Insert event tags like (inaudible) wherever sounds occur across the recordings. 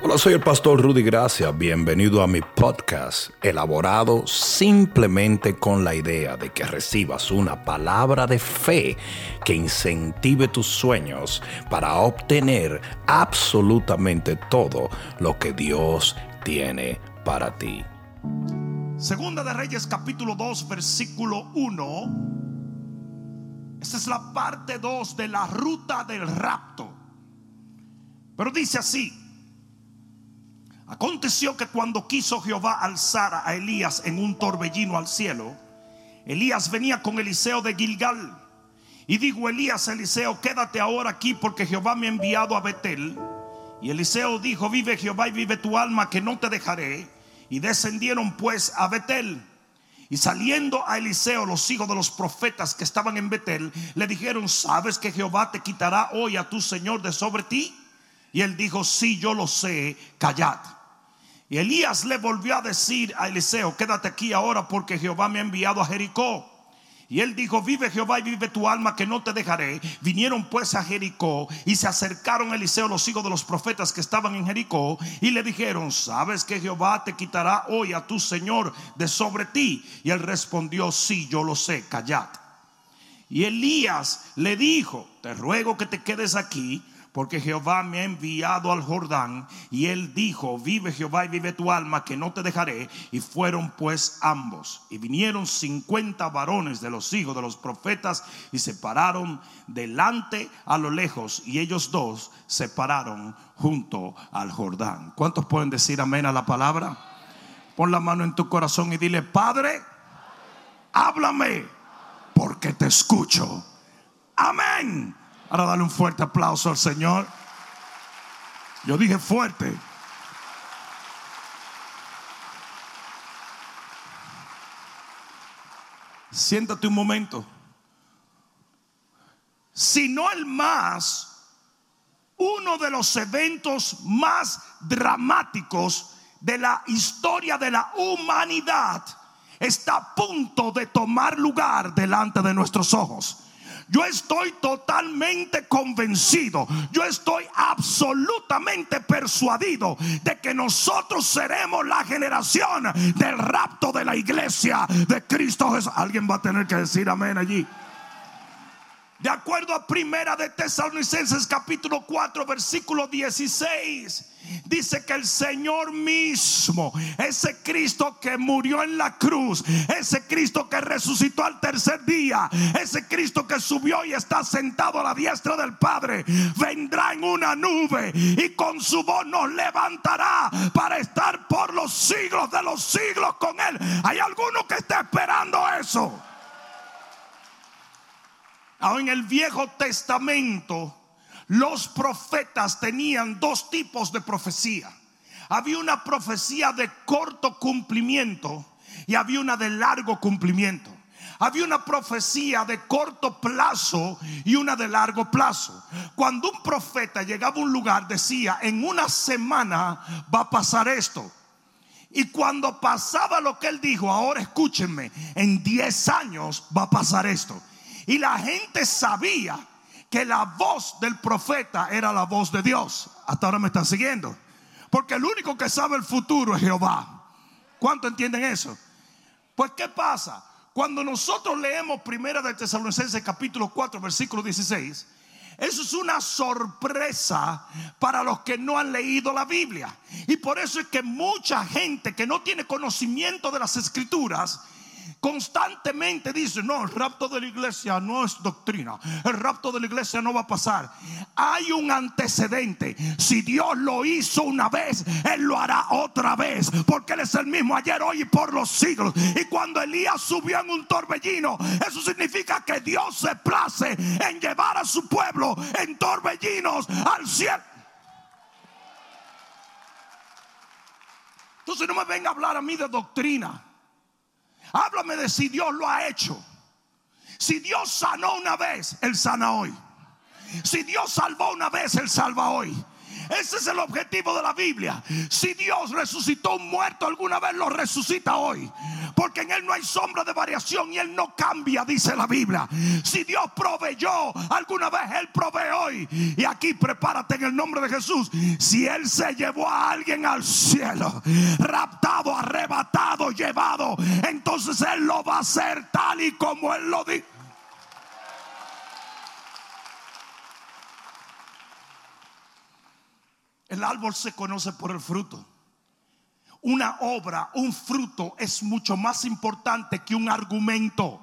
Hola, soy el pastor Rudy Gracia. Bienvenido a mi podcast, elaborado simplemente con la idea de que recibas una palabra de fe que incentive tus sueños para obtener absolutamente todo lo que Dios tiene para ti. Segunda de Reyes capítulo 2 versículo 1. Esta es la parte 2 de la ruta del rapto. Pero dice así. Aconteció que cuando quiso Jehová alzar a Elías en un torbellino al cielo, Elías venía con Eliseo de Gilgal. Y dijo Elías Eliseo, quédate ahora aquí porque Jehová me ha enviado a Betel. Y Eliseo dijo, vive Jehová y vive tu alma que no te dejaré. Y descendieron pues a Betel. Y saliendo a Eliseo los hijos de los profetas que estaban en Betel, le dijeron, ¿sabes que Jehová te quitará hoy a tu Señor de sobre ti? Y él dijo, sí, yo lo sé, callad. Y Elías le volvió a decir a Eliseo, quédate aquí ahora porque Jehová me ha enviado a Jericó. Y él dijo, vive Jehová y vive tu alma que no te dejaré. Vinieron pues a Jericó y se acercaron a Eliseo los hijos de los profetas que estaban en Jericó y le dijeron, ¿sabes que Jehová te quitará hoy a tu Señor de sobre ti? Y él respondió, sí, yo lo sé, callad. Y Elías le dijo, te ruego que te quedes aquí porque Jehová me ha enviado al Jordán. Y él dijo, vive Jehová y vive tu alma, que no te dejaré. Y fueron pues ambos. Y vinieron cincuenta varones de los hijos de los profetas y se pararon delante a lo lejos. Y ellos dos se pararon junto al Jordán. ¿Cuántos pueden decir amén a la palabra? Pon la mano en tu corazón y dile, Padre, háblame, porque te escucho. Amén. Ahora dale un fuerte aplauso al Señor. Yo dije fuerte. Siéntate un momento. Si no el más, uno de los eventos más dramáticos de la historia de la humanidad está a punto de tomar lugar delante de nuestros ojos. Yo estoy totalmente convencido, yo estoy absolutamente persuadido de que nosotros seremos la generación del rapto de la iglesia de Cristo Jesús. Alguien va a tener que decir amén allí. De acuerdo a Primera de Tesalonicenses capítulo 4 versículo 16, dice que el Señor mismo, ese Cristo que murió en la cruz, ese Cristo que resucitó al tercer día, ese Cristo que subió y está sentado a la diestra del Padre, vendrá en una nube y con su voz nos levantará para estar por los siglos de los siglos con Él. ¿Hay alguno que esté esperando eso? En el Viejo Testamento los profetas tenían dos tipos de profecía. Había una profecía de corto cumplimiento y había una de largo cumplimiento. Había una profecía de corto plazo y una de largo plazo. Cuando un profeta llegaba a un lugar decía, en una semana va a pasar esto. Y cuando pasaba lo que él dijo, ahora escúchenme, en 10 años va a pasar esto. Y la gente sabía que la voz del profeta era la voz de Dios. Hasta ahora me están siguiendo. Porque el único que sabe el futuro es Jehová. ¿Cuánto entienden eso? Pues ¿qué pasa? Cuando nosotros leemos Primera de Tesalonicenses capítulo 4 versículo 16, eso es una sorpresa para los que no han leído la Biblia. Y por eso es que mucha gente que no tiene conocimiento de las escrituras constantemente dice, no, el rapto de la iglesia no es doctrina, el rapto de la iglesia no va a pasar. Hay un antecedente. Si Dios lo hizo una vez, Él lo hará otra vez, porque Él es el mismo ayer, hoy y por los siglos. Y cuando Elías subió en un torbellino, eso significa que Dios se place en llevar a su pueblo en torbellinos al cielo. Entonces no me venga a hablar a mí de doctrina. Háblame de si Dios lo ha hecho. Si Dios sanó una vez, Él sana hoy. Si Dios salvó una vez, Él salva hoy. Ese es el objetivo de la Biblia. Si Dios resucitó un muerto alguna vez, lo resucita hoy. Porque en Él no hay sombra de variación y Él no cambia, dice la Biblia. Si Dios proveyó alguna vez, Él provee hoy. Y aquí prepárate en el nombre de Jesús. Si Él se llevó a alguien al cielo, raptado, arrebatado, llevado, entonces Él lo va a hacer tal y como Él lo dijo. El árbol se conoce por el fruto. Una obra, un fruto es mucho más importante que un argumento.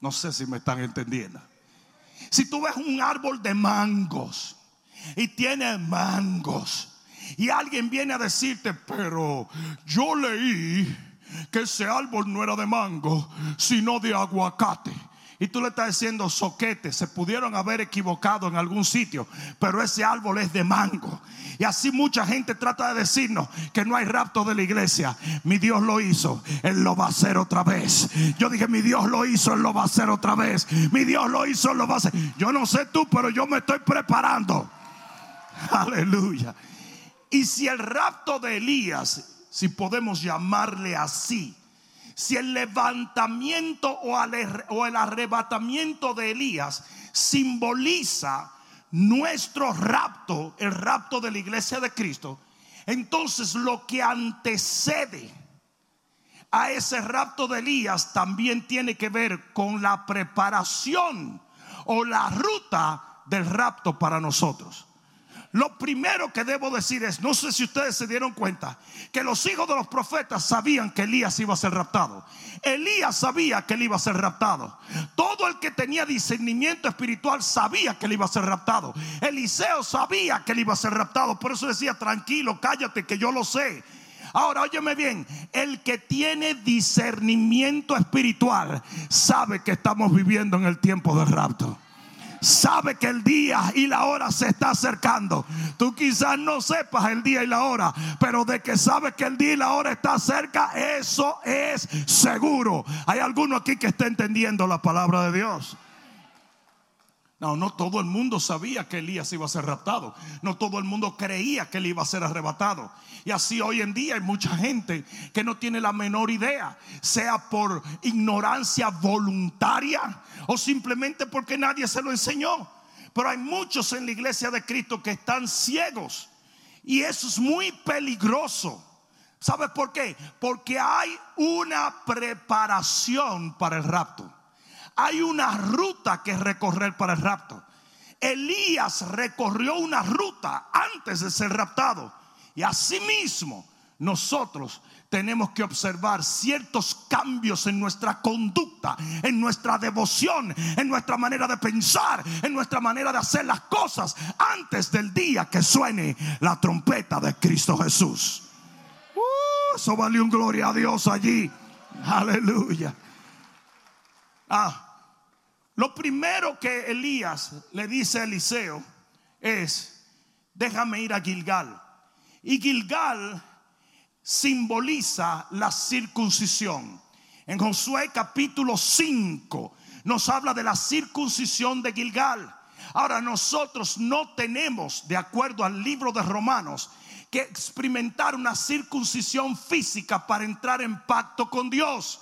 No sé si me están entendiendo. Si tú ves un árbol de mangos y tiene mangos y alguien viene a decirte, pero yo leí que ese árbol no era de mango, sino de aguacate. Y tú le estás diciendo soquete, se pudieron haber equivocado en algún sitio, pero ese árbol es de mango. Y así mucha gente trata de decirnos que no hay rapto de la iglesia. Mi Dios lo hizo, Él lo va a hacer otra vez. Yo dije, mi Dios lo hizo, Él lo va a hacer otra vez. Mi Dios lo hizo, Él lo va a hacer. Yo no sé tú, pero yo me estoy preparando. (laughs) Aleluya. Y si el rapto de Elías, si podemos llamarle así, si el levantamiento o el arrebatamiento de Elías simboliza nuestro rapto, el rapto de la iglesia de Cristo, entonces lo que antecede a ese rapto de Elías también tiene que ver con la preparación o la ruta del rapto para nosotros. Lo primero que debo decir es, no sé si ustedes se dieron cuenta, que los hijos de los profetas sabían que Elías iba a ser raptado. Elías sabía que él iba a ser raptado. Todo el que tenía discernimiento espiritual sabía que él iba a ser raptado. Eliseo sabía que él iba a ser raptado. Por eso decía, tranquilo, cállate, que yo lo sé. Ahora, óyeme bien, el que tiene discernimiento espiritual sabe que estamos viviendo en el tiempo del rapto sabe que el día y la hora se está acercando. Tú quizás no sepas el día y la hora, pero de que sabes que el día y la hora está cerca, eso es seguro. Hay alguno aquí que está entendiendo la palabra de Dios. No, no todo el mundo sabía que Elías iba a ser raptado. No todo el mundo creía que él iba a ser arrebatado. Y así hoy en día hay mucha gente que no tiene la menor idea, sea por ignorancia voluntaria o simplemente porque nadie se lo enseñó. Pero hay muchos en la iglesia de Cristo que están ciegos. Y eso es muy peligroso. ¿Sabes por qué? Porque hay una preparación para el rapto hay una ruta que recorrer para el rapto. Elías recorrió una ruta antes de ser raptado. Y asimismo, nosotros tenemos que observar ciertos cambios en nuestra conducta, en nuestra devoción, en nuestra manera de pensar, en nuestra manera de hacer las cosas antes del día que suene la trompeta de Cristo Jesús. Uh, eso valió un gloria a Dios allí. Aleluya. Ah, lo primero que Elías le dice a Eliseo es, déjame ir a Gilgal. Y Gilgal simboliza la circuncisión. En Josué capítulo 5 nos habla de la circuncisión de Gilgal. Ahora nosotros no tenemos, de acuerdo al libro de Romanos, que experimentar una circuncisión física para entrar en pacto con Dios.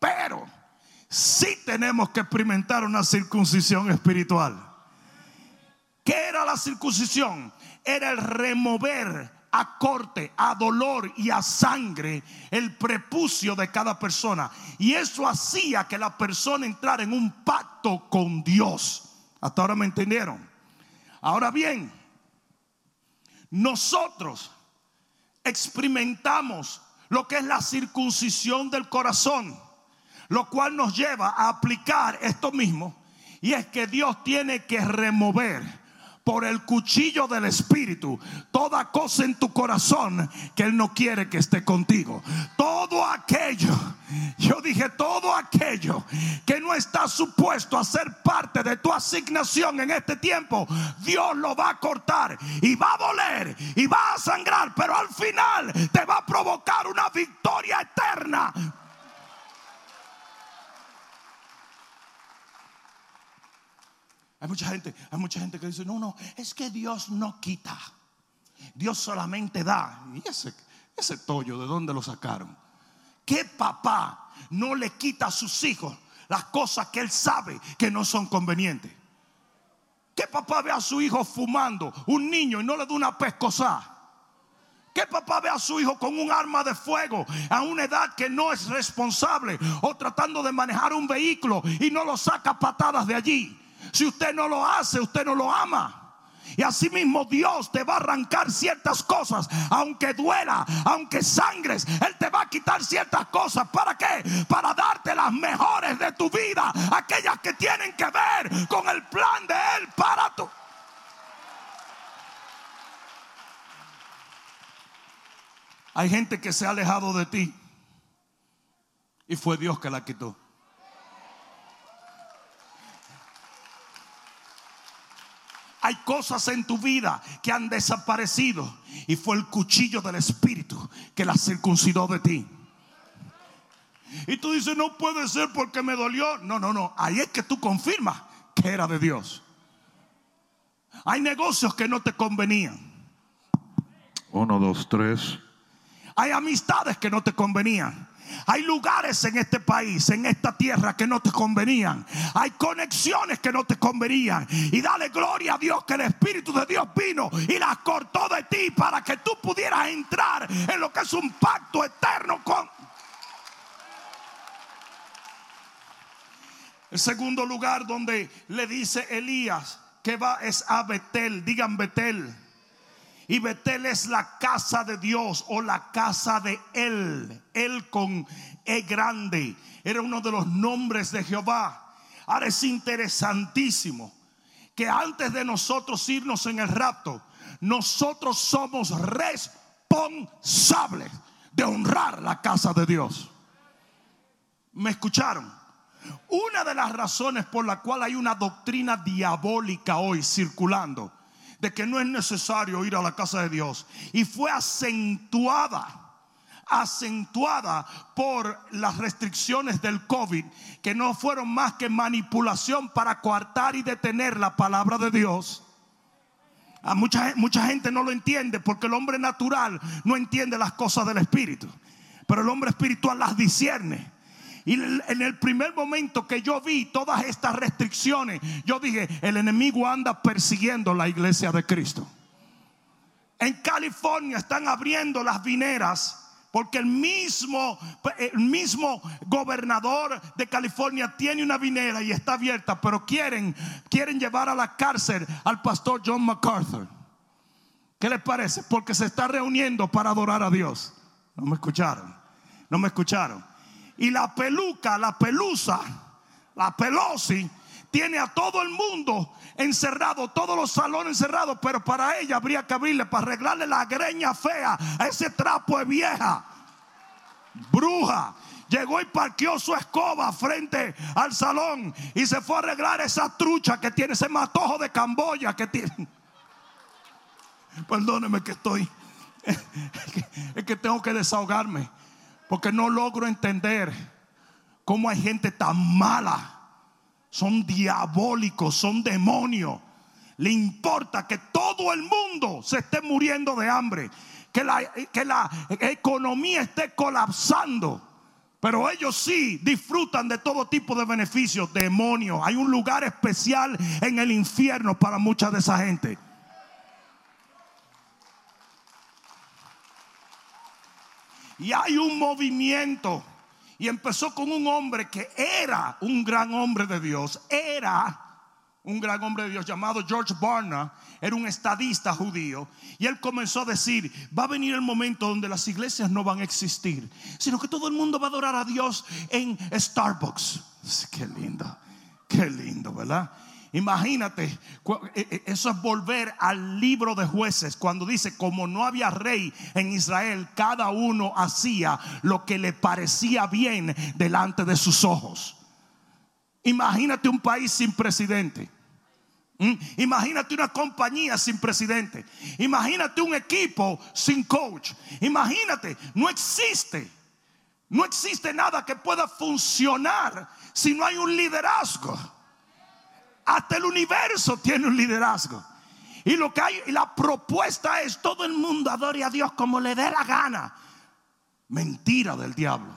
Pero sí tenemos que experimentar una circuncisión espiritual. ¿Qué era la circuncisión? Era el remover a corte, a dolor y a sangre el prepucio de cada persona. Y eso hacía que la persona entrara en un pacto con Dios. Hasta ahora me entendieron. Ahora bien, nosotros experimentamos lo que es la circuncisión del corazón. Lo cual nos lleva a aplicar esto mismo. Y es que Dios tiene que remover por el cuchillo del Espíritu toda cosa en tu corazón que Él no quiere que esté contigo. Todo aquello, yo dije todo aquello que no está supuesto a ser parte de tu asignación en este tiempo, Dios lo va a cortar y va a doler y va a sangrar, pero al final te va a provocar una victoria eterna Hay mucha gente, hay mucha gente que dice, no, no, es que Dios no quita. Dios solamente da. ¿Y ese, ese tollo de dónde lo sacaron? ¿Qué papá no le quita a sus hijos las cosas que él sabe que no son convenientes? ¿Qué papá ve a su hijo fumando, un niño, y no le da una pescosa? ¿Qué papá ve a su hijo con un arma de fuego a una edad que no es responsable o tratando de manejar un vehículo y no lo saca patadas de allí? Si usted no lo hace, usted no lo ama. Y así mismo Dios te va a arrancar ciertas cosas, aunque duela, aunque sangres, Él te va a quitar ciertas cosas. ¿Para qué? Para darte las mejores de tu vida, aquellas que tienen que ver con el plan de Él para tu. Hay gente que se ha alejado de ti y fue Dios que la quitó. Hay cosas en tu vida que han desaparecido y fue el cuchillo del Espíritu que la circuncidó de ti. Y tú dices, no puede ser porque me dolió. No, no, no. Ahí es que tú confirmas que era de Dios. Hay negocios que no te convenían. Uno, dos, tres. Hay amistades que no te convenían. Hay lugares en este país, en esta tierra que no te convenían. Hay conexiones que no te convenían. Y dale gloria a Dios que el Espíritu de Dios vino y las cortó de ti para que tú pudieras entrar en lo que es un pacto eterno con... El segundo lugar donde le dice Elías que va es a Betel. Digan Betel. Y Betel es la casa de Dios o la casa de Él. Él con E grande. Era uno de los nombres de Jehová. Ahora es interesantísimo que antes de nosotros irnos en el rapto, nosotros somos responsables de honrar la casa de Dios. ¿Me escucharon? Una de las razones por la cual hay una doctrina diabólica hoy circulando de que no es necesario ir a la casa de Dios. Y fue acentuada acentuada por las restricciones del COVID, que no fueron más que manipulación para coartar y detener la palabra de Dios. A mucha, mucha gente no lo entiende porque el hombre natural no entiende las cosas del Espíritu, pero el hombre espiritual las discierne. Y en el primer momento que yo vi todas estas restricciones, yo dije, el enemigo anda persiguiendo la iglesia de Cristo. En California están abriendo las vineras porque el mismo, el mismo gobernador de California tiene una vinera y está abierta, pero quieren, quieren llevar a la cárcel al pastor John MacArthur. ¿Qué les parece? Porque se está reuniendo para adorar a Dios. No me escucharon. No me escucharon. Y la peluca, la pelusa, la pelosi, tiene a todo el mundo encerrado, todos los salones encerrados, pero para ella habría que abrirle para arreglarle la greña fea a ese trapo de vieja. Bruja. Llegó y parqueó su escoba frente al salón y se fue a arreglar esa trucha que tiene, ese matojo de Camboya que tiene. Perdóneme que estoy, (laughs) es que tengo que desahogarme. Porque no logro entender cómo hay gente tan mala. Son diabólicos, son demonios. Le importa que todo el mundo se esté muriendo de hambre. Que la, que la economía esté colapsando. Pero ellos sí disfrutan de todo tipo de beneficios. Demonios. Hay un lugar especial en el infierno para mucha de esa gente. Y hay un movimiento. Y empezó con un hombre que era un gran hombre de Dios. Era un gran hombre de Dios llamado George Barna. Era un estadista judío. Y él comenzó a decir, va a venir el momento donde las iglesias no van a existir. Sino que todo el mundo va a adorar a Dios en Starbucks. (laughs) Qué lindo. Qué lindo, ¿verdad? Imagínate, e, e, eso es volver al libro de jueces, cuando dice, como no había rey en Israel, cada uno hacía lo que le parecía bien delante de sus ojos. Imagínate un país sin presidente. ¿Mm? Imagínate una compañía sin presidente. Imagínate un equipo sin coach. Imagínate, no existe. No existe nada que pueda funcionar si no hay un liderazgo. Hasta el universo tiene un liderazgo. Y lo que hay, y la propuesta es todo el mundo adore a Dios como le dé la gana. Mentira del diablo.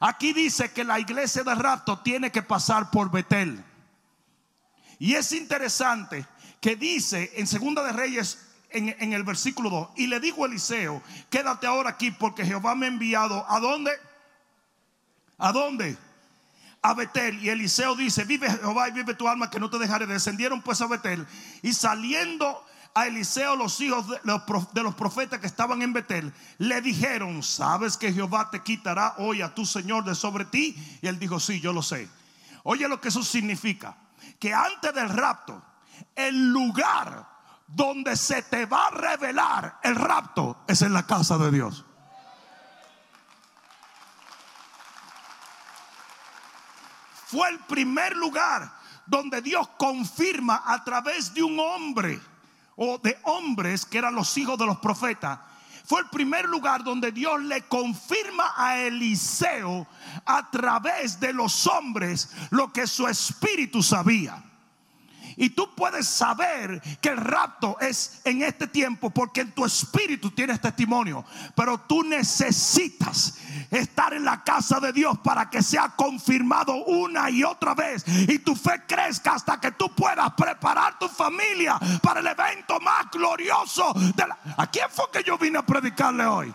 Aquí dice que la iglesia de rapto tiene que pasar por Betel. Y es interesante que dice en Segunda de Reyes en, el versículo 2, y le dijo a Eliseo, quédate ahora aquí porque Jehová me ha enviado. ¿A dónde? ¿A dónde? A Betel. Y Eliseo dice, vive Jehová y vive tu alma que no te dejaré. Descendieron pues a Betel y saliendo a Eliseo los hijos de los, profetas que estaban en Betel, le dijeron, ¿sabes que Jehová te quitará hoy a tu Señor de sobre ti? Y él dijo, sí, yo lo sé. Oye lo que eso significa, que antes del rapto, el lugar donde se te va a revelar el rapto es en la casa de Dios. Fue el primer lugar donde Dios confirma a través de un hombre o de hombres que eran los hijos de los profetas. Fue el primer lugar donde Dios le confirma a Eliseo a través de los hombres lo que su espíritu sabía. Y tú puedes saber que el rapto es en este tiempo porque en tu espíritu tienes testimonio. Pero tú necesitas estar en la casa de Dios para que sea confirmado una y otra vez. Y tu fe crezca hasta que tú puedas preparar tu familia para el evento más glorioso. ¿A quién fue que yo vine a predicarle hoy?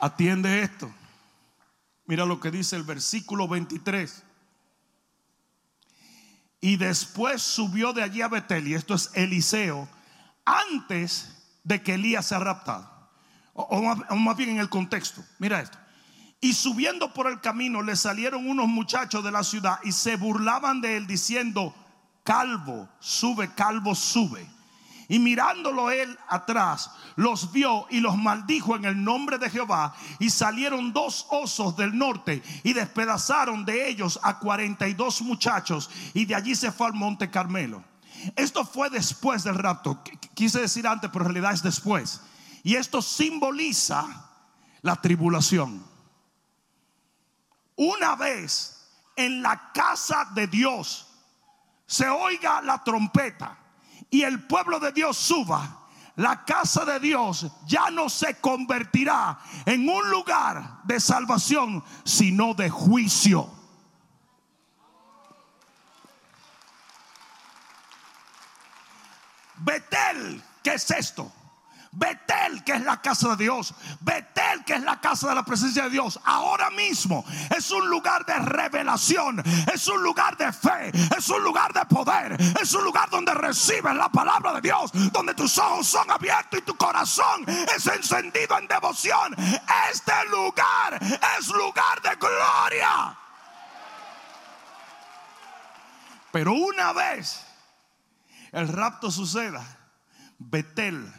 Atiende esto. Mira lo que dice el versículo 23. Y después subió de allí a Betel, y esto es Eliseo, antes de que Elías sea raptado. O, o, más, bien en el contexto. Mira esto. Y subiendo por el camino le salieron unos muchachos de la ciudad y se burlaban de él diciendo, calvo, sube, calvo, sube. Y mirándolo él atrás, los vio y los maldijo en el nombre de Jehová. Y salieron dos osos del norte y despedazaron de ellos a 42 muchachos. Y de allí se fue al monte Carmelo. Esto fue después del rapto. Quise decir antes, pero en realidad es después. Y esto simboliza la tribulación. Una vez en la casa de Dios se oiga la trompeta y el pueblo de Dios suba, la casa de Dios ya no se convertirá en un lugar de salvación, sino de juicio. Betel, ¿qué es esto? Betel, que es la casa de Dios. Betel, que es la casa de la presencia de Dios. Ahora mismo es un lugar de revelación. Es un lugar de fe. Es un lugar de poder. Es un lugar donde recibes la palabra de Dios. Donde tus ojos son abiertos y tu corazón es encendido en devoción. Este lugar es lugar de gloria. Pero una vez el rapto suceda, Betel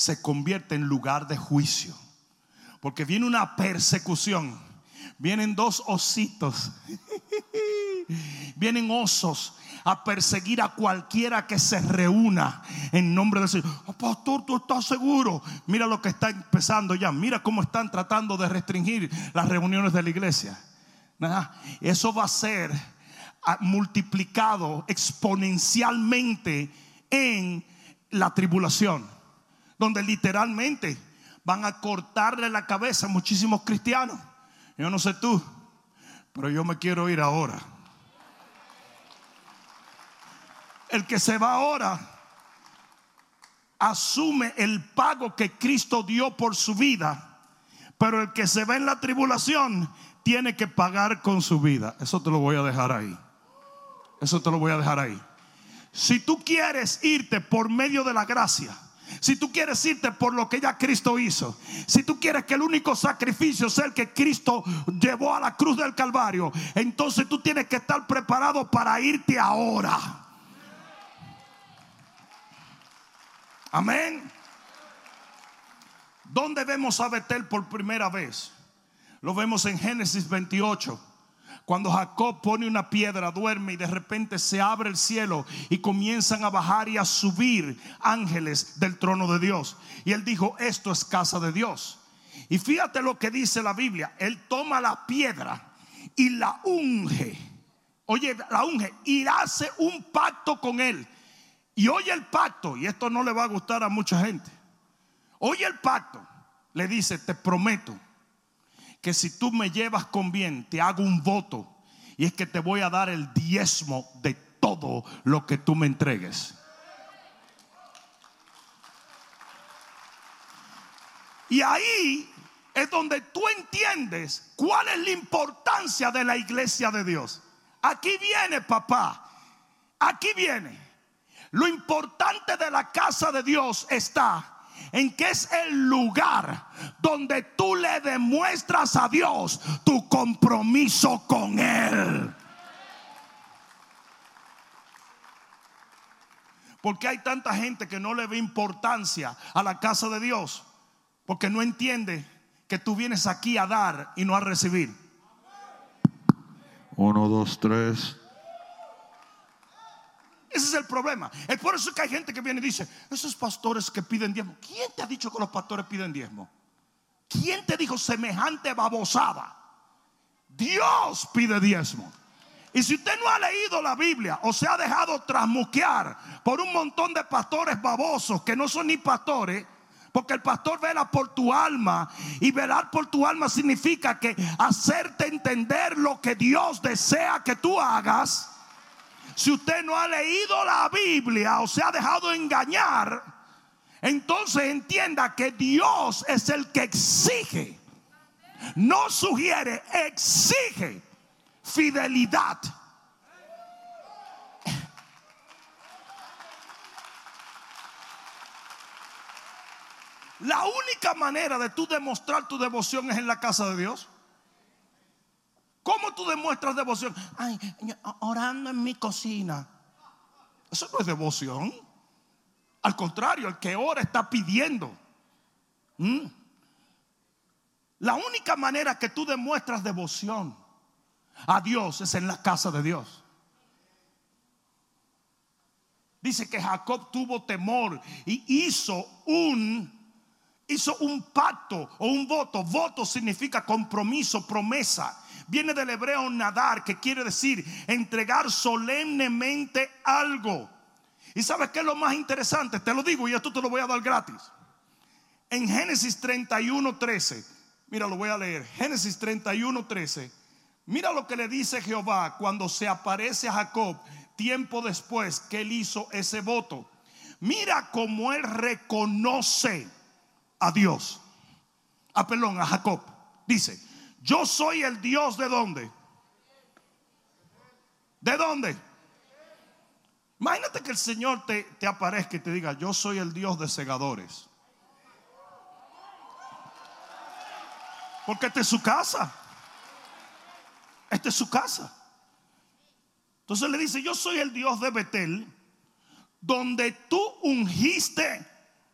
se convierte en lugar de juicio. Porque viene una persecución. Vienen dos ositos. (laughs) Vienen osos a perseguir a cualquiera que se reúna en nombre del Señor. Oh, pastor, tú estás seguro. Mira lo que está empezando ya. Mira cómo están tratando de restringir las reuniones de la iglesia. Eso va a ser multiplicado exponencialmente en la tribulación donde literalmente van a cortarle la cabeza a muchísimos cristianos. Yo no sé tú, pero yo me quiero ir ahora. El que se va ahora asume el pago que Cristo dio por su vida, pero el que se va en la tribulación tiene que pagar con su vida. Eso te lo voy a dejar ahí. Eso te lo voy a dejar ahí. Si tú quieres irte por medio de la gracia, si tú quieres irte por lo que ya Cristo hizo, si tú quieres que el único sacrificio sea el que Cristo llevó a la cruz del Calvario, entonces tú tienes que estar preparado para irte ahora. Amén. ¿Dónde vemos a Betel por primera vez? Lo vemos en Génesis 28. Cuando Jacob pone una piedra, duerme y de repente se abre el cielo y comienzan a bajar y a subir ángeles del trono de Dios. Y él dijo, esto es casa de Dios. Y fíjate lo que dice la Biblia. Él toma la piedra y la unge. Oye, la unge y hace un pacto con él. Y oye el pacto, y esto no le va a gustar a mucha gente. Oye el pacto, le dice, te prometo que si tú me llevas con bien, te hago un voto. Y es que te voy a dar el diezmo de todo lo que tú me entregues. Y ahí es donde tú entiendes cuál es la importancia de la iglesia de Dios. Aquí viene, papá. Aquí viene. Lo importante de la casa de Dios está en que es el lugar donde tú le demuestras a Dios tu compromiso con Él. Porque hay tanta gente que no le ve importancia a la casa de Dios? Porque no entiende que tú vienes aquí a dar y no a recibir. Uno, dos, tres. Ese es el problema. Es por eso que hay gente que viene y dice, esos pastores que piden diezmo. ¿Quién te ha dicho que los pastores piden diezmo? ¿Quién te dijo semejante babosada? Dios pide diezmo. Y si usted no ha leído la Biblia o se ha dejado trasmuquear por un montón de pastores babosos que no son ni pastores, porque el pastor vela por tu alma y velar por tu alma significa que hacerte entender lo que Dios desea que tú hagas. Si usted no ha leído la Biblia o se ha dejado engañar, entonces entienda que Dios es el que exige, no sugiere, exige fidelidad. La única manera de tú demostrar tu devoción es en la casa de Dios. ¿Cómo tú demuestras devoción? Ay, orando en mi cocina. Eso no es devoción. Al contrario, el que ora está pidiendo. ¿Mm? La única manera que tú demuestras devoción a Dios es en la casa de Dios. Dice que Jacob tuvo temor y hizo un hizo un pacto o un voto. Voto significa compromiso, promesa. Viene del hebreo nadar, que quiere decir entregar solemnemente algo. ¿Y sabes qué es lo más interesante? Te lo digo y esto te lo voy a dar gratis. En Génesis 31, 13, mira, lo voy a leer. Génesis 31, 13. Mira lo que le dice Jehová cuando se aparece a Jacob tiempo después que él hizo ese voto. Mira cómo él reconoce a Dios. A perdón, a Jacob. Dice, yo soy el Dios de dónde? ¿De dónde? Imagínate que el Señor te, te aparezca y te diga, yo soy el Dios de segadores. Porque esta es su casa. Esta es su casa. Entonces le dice, yo soy el Dios de Betel, donde tú ungiste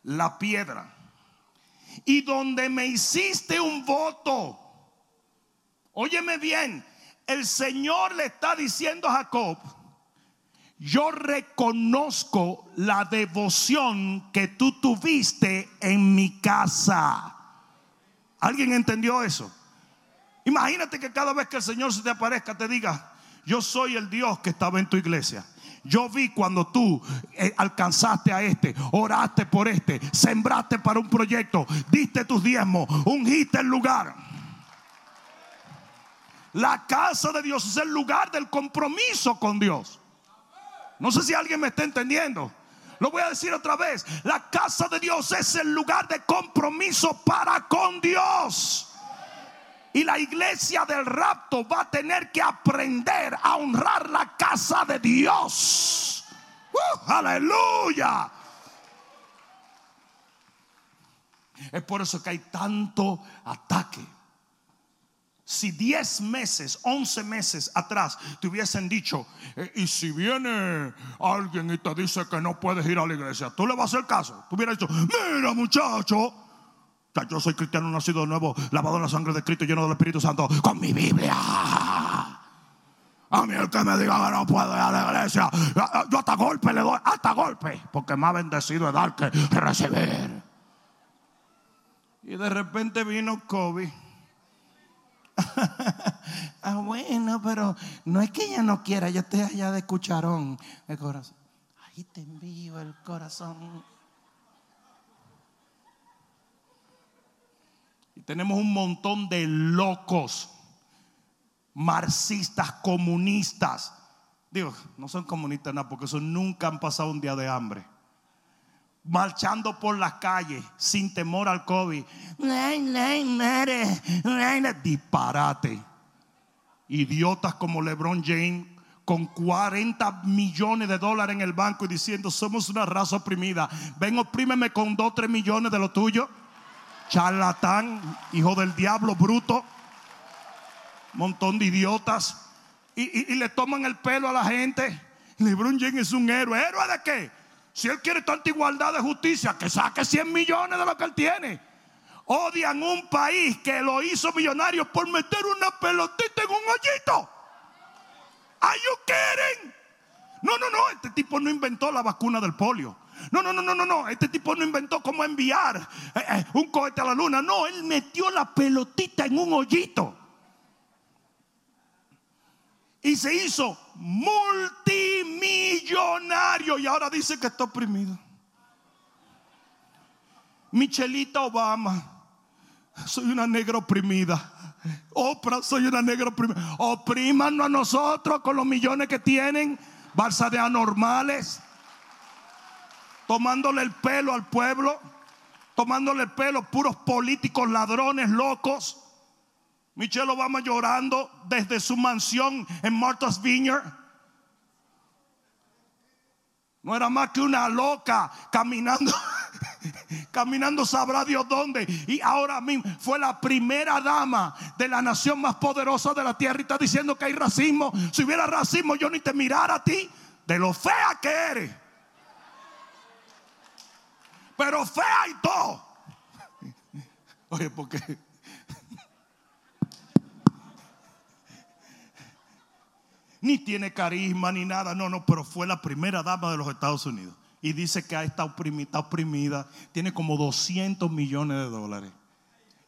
la piedra y donde me hiciste un voto. Óyeme bien, el Señor le está diciendo a Jacob, yo reconozco la devoción que tú tuviste en mi casa. ¿Alguien entendió eso? Imagínate que cada vez que el Señor se te aparezca te diga, yo soy el Dios que estaba en tu iglesia. Yo vi cuando tú eh, alcanzaste a este, oraste por este, sembraste para un proyecto, diste tus diezmos, ungiste el lugar. La casa de Dios es el lugar del compromiso con Dios. No sé si alguien me está entendiendo. Lo voy a decir otra vez. La casa de Dios es el lugar de compromiso para con Dios. Y la iglesia del rapto va a tener que aprender a honrar la casa de Dios. ¡Uh! aleluya. Es por eso que hay tanto ataque. Si 10 meses, 11 meses atrás te hubiesen dicho, eh, y si viene alguien y te dice que no puedes ir a la iglesia, tú le vas a hacer caso. Tú hubieras dicho, mira muchacho, yo soy cristiano nacido de nuevo, lavado en la sangre de Cristo, lleno del Espíritu Santo, con mi Biblia. A mí el que me diga que no puedo ir a la iglesia, yo hasta golpe le doy, hasta golpe, porque más bendecido es dar que recibir. Y de repente vino COVID (laughs) ah, bueno, pero no es que ella no quiera, yo estoy allá de cucharón. El corazón. Ahí te envío el corazón. Y tenemos un montón de locos, marxistas, comunistas. Digo, no son comunistas nada, porque eso nunca han pasado un día de hambre marchando por las calles sin temor al COVID. Disparate. Idiotas como LeBron James con 40 millones de dólares en el banco y diciendo somos una raza oprimida. Ven, oprímeme con 2, 3 millones de lo tuyo. Charlatán, hijo del diablo, bruto. Montón de idiotas. Y, y le toman el pelo a la gente. LeBron James es un héroe. ¿Héroe de qué? Si él quiere tanta igualdad de justicia, que saque 100 millones de lo que él tiene. Odian un país que lo hizo millonario por meter una pelotita en un hoyito. ¿Are you kidding? No, no, no. Este tipo no inventó la vacuna del polio. No, no, no, no, no, no. Este tipo no inventó cómo enviar eh, eh, un cohete a la luna. No, él metió la pelotita en un hoyito y se hizo multimillonario y ahora dice que está oprimido. Michelita Obama, soy una negra oprimida. Oprah, soy una negra oprimida. Oprímanos a nosotros con los millones que tienen, balsa de anormales, tomándole el pelo al pueblo, tomándole el pelo puros políticos ladrones locos. Michelle Obama llorando desde su mansión en Martha's Vineyard. No era más que una loca caminando, (laughs) caminando sabrá Dios dónde. Y ahora mismo fue la primera dama de la nación más poderosa de la tierra y está diciendo que hay racismo. Si hubiera racismo yo ni te mirara a ti de lo fea que eres. Pero fea y todo. (laughs) Oye, porque ni tiene carisma ni nada, no, no, pero fue la primera dama de los Estados Unidos. Y dice que está oprimida, oprimida, tiene como 200 millones de dólares.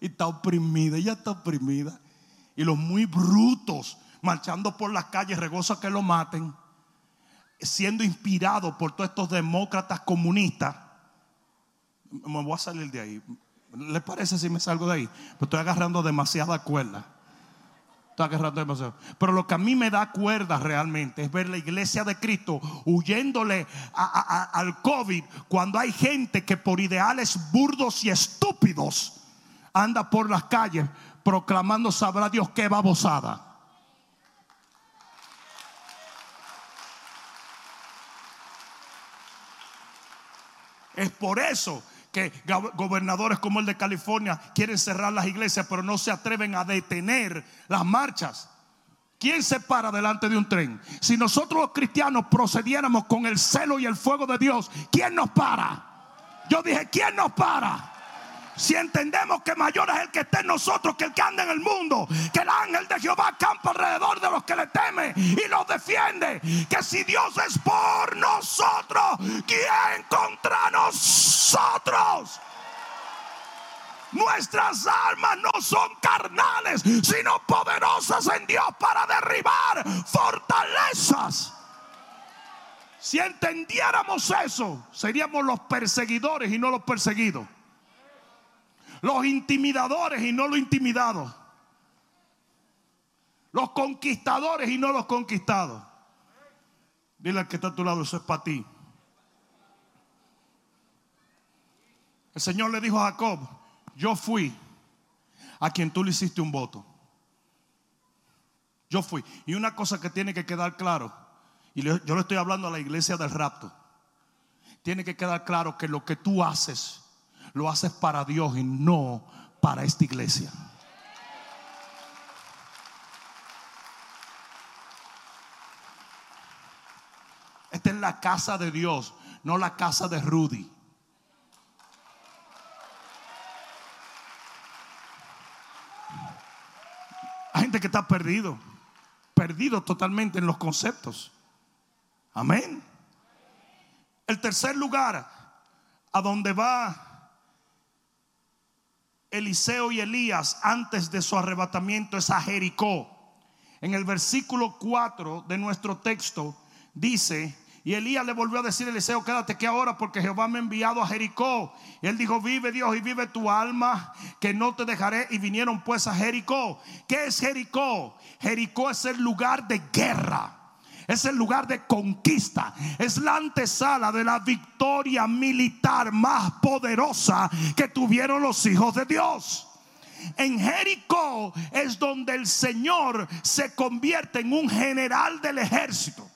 Y está oprimida, ella está oprimida. Y los muy brutos marchando por las calles, regoza que lo maten, siendo inspirado por todos estos demócratas comunistas. Me voy a salir de ahí. ¿Les parece si me salgo de ahí? Pues estoy agarrando demasiada cuerda. Pero lo que a mí me da cuerda realmente es ver la iglesia de Cristo huyéndole al COVID cuando hay gente que por ideales burdos y estúpidos anda por las calles proclamando sabrá Dios qué babosada. Es por eso que gobernadores como el de California quieren cerrar las iglesias, pero no se atreven a detener las marchas. ¿Quién se para delante de un tren? Si nosotros los cristianos procediéramos con el celo y el fuego de Dios, ¿quién nos para? Yo dije, ¿quién nos para? Si entendemos que mayor es el que está en nosotros que el que anda en el mundo, que el ángel de Jehová campa alrededor de los que le temen y los defiende, que si Dios es por nosotros, ¿quién contra nosotros? Nuestras almas no son carnales, sino poderosas en Dios para derribar fortalezas. Si entendiéramos eso, seríamos los perseguidores y no los perseguidos los intimidadores y no los intimidados, los conquistadores y no los conquistados. Dile al que está a tu lado, eso es para ti. El Señor le dijo a Jacob, yo fui a quien tú le hiciste un voto. Yo fui. Y una cosa que tiene que quedar claro, y yo le estoy hablando a la iglesia del rapto, tiene que quedar claro que lo que tú haces lo haces para Dios y no para esta iglesia. Esta es la casa de Dios, no la casa de Rudy. Hay gente que está perdido, perdido totalmente en los conceptos. Amén. El tercer lugar a donde va Eliseo y Elías antes de su arrebatamiento es a Jericó. En el versículo 4 de nuestro texto dice, y Elías le volvió a decir a Eliseo, quédate que ahora porque Jehová me ha enviado a Jericó. Él dijo, vive Dios y vive tu alma, que no te dejaré. Y vinieron pues a Jericó. ¿Qué es Jericó? Jericó es el lugar de guerra. Es el lugar de conquista. Es la antesala de la victoria militar más poderosa que tuvieron los hijos de Dios. En Jericó es donde el Señor se convierte en un general del ejército.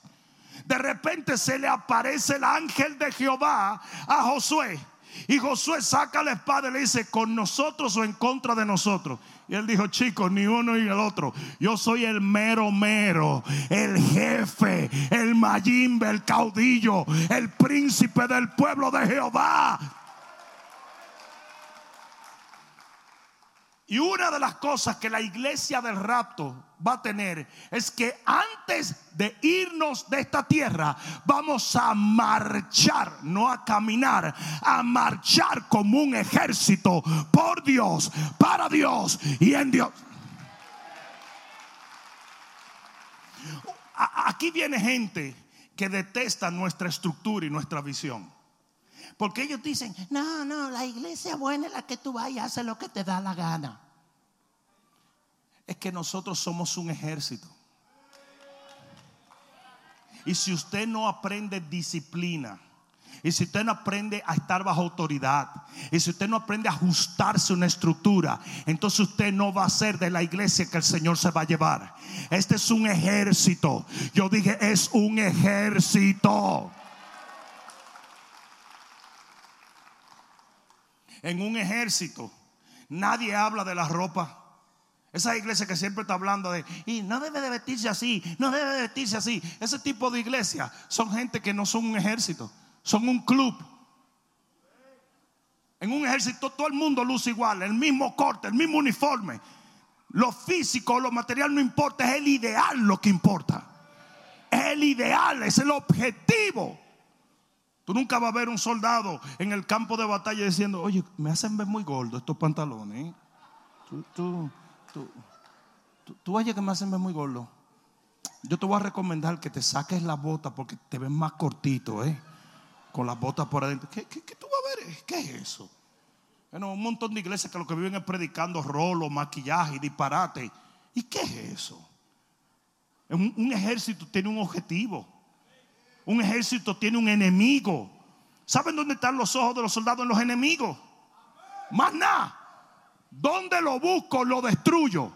De repente se le aparece el ángel de Jehová a Josué. Y Josué saca la espada y le dice, con nosotros o en contra de nosotros. Y él dijo, chicos, ni uno ni el otro. Yo soy el mero mero, el jefe, el mayimbe, el caudillo, el príncipe del pueblo de Jehová. Y una de las cosas que la iglesia del rapto va a tener es que antes de irnos de esta tierra vamos a marchar, no a caminar, a marchar como un ejército por Dios, para Dios y en Dios. Aquí viene gente que detesta nuestra estructura y nuestra visión. Porque ellos dicen, no, no, la iglesia buena es la que tú vayas, hace lo que te da la gana. Es que nosotros somos un ejército. Y si usted no aprende disciplina, y si usted no aprende a estar bajo autoridad, y si usted no aprende a ajustarse a una estructura, entonces usted no va a ser de la iglesia que el Señor se va a llevar. Este es un ejército. Yo dije, es un ejército. en un ejército, nadie habla de la ropa. Esa iglesia que siempre está hablando de, y no debe de vestirse así, no debe de vestirse así. Ese tipo de iglesia son gente que no son un ejército, son un club. En un ejército todo el mundo luce igual, el mismo corte, el mismo uniforme. Lo físico, lo material no importa, es el ideal lo que importa. Es el ideal, es el objetivo. Tú nunca vas a ver un soldado en el campo de batalla diciendo, oye, me hacen ver muy gordo estos pantalones. Tú, tú, tú, tú, oye que me hacen ver muy gordo. Yo te voy a recomendar que te saques la bota porque te ves más cortito, ¿eh? Con las botas por adentro. ¿Qué, qué, tú vas a ver? ¿Qué es eso? Bueno, un montón de iglesias que lo que viven es predicando rolo, maquillaje disparate. ¿Y qué es eso? un ejército tiene un objetivo. Un ejército tiene un enemigo. ¿Saben dónde están los ojos de los soldados en los enemigos? Más nada. ¿Dónde lo busco? Lo destruyo.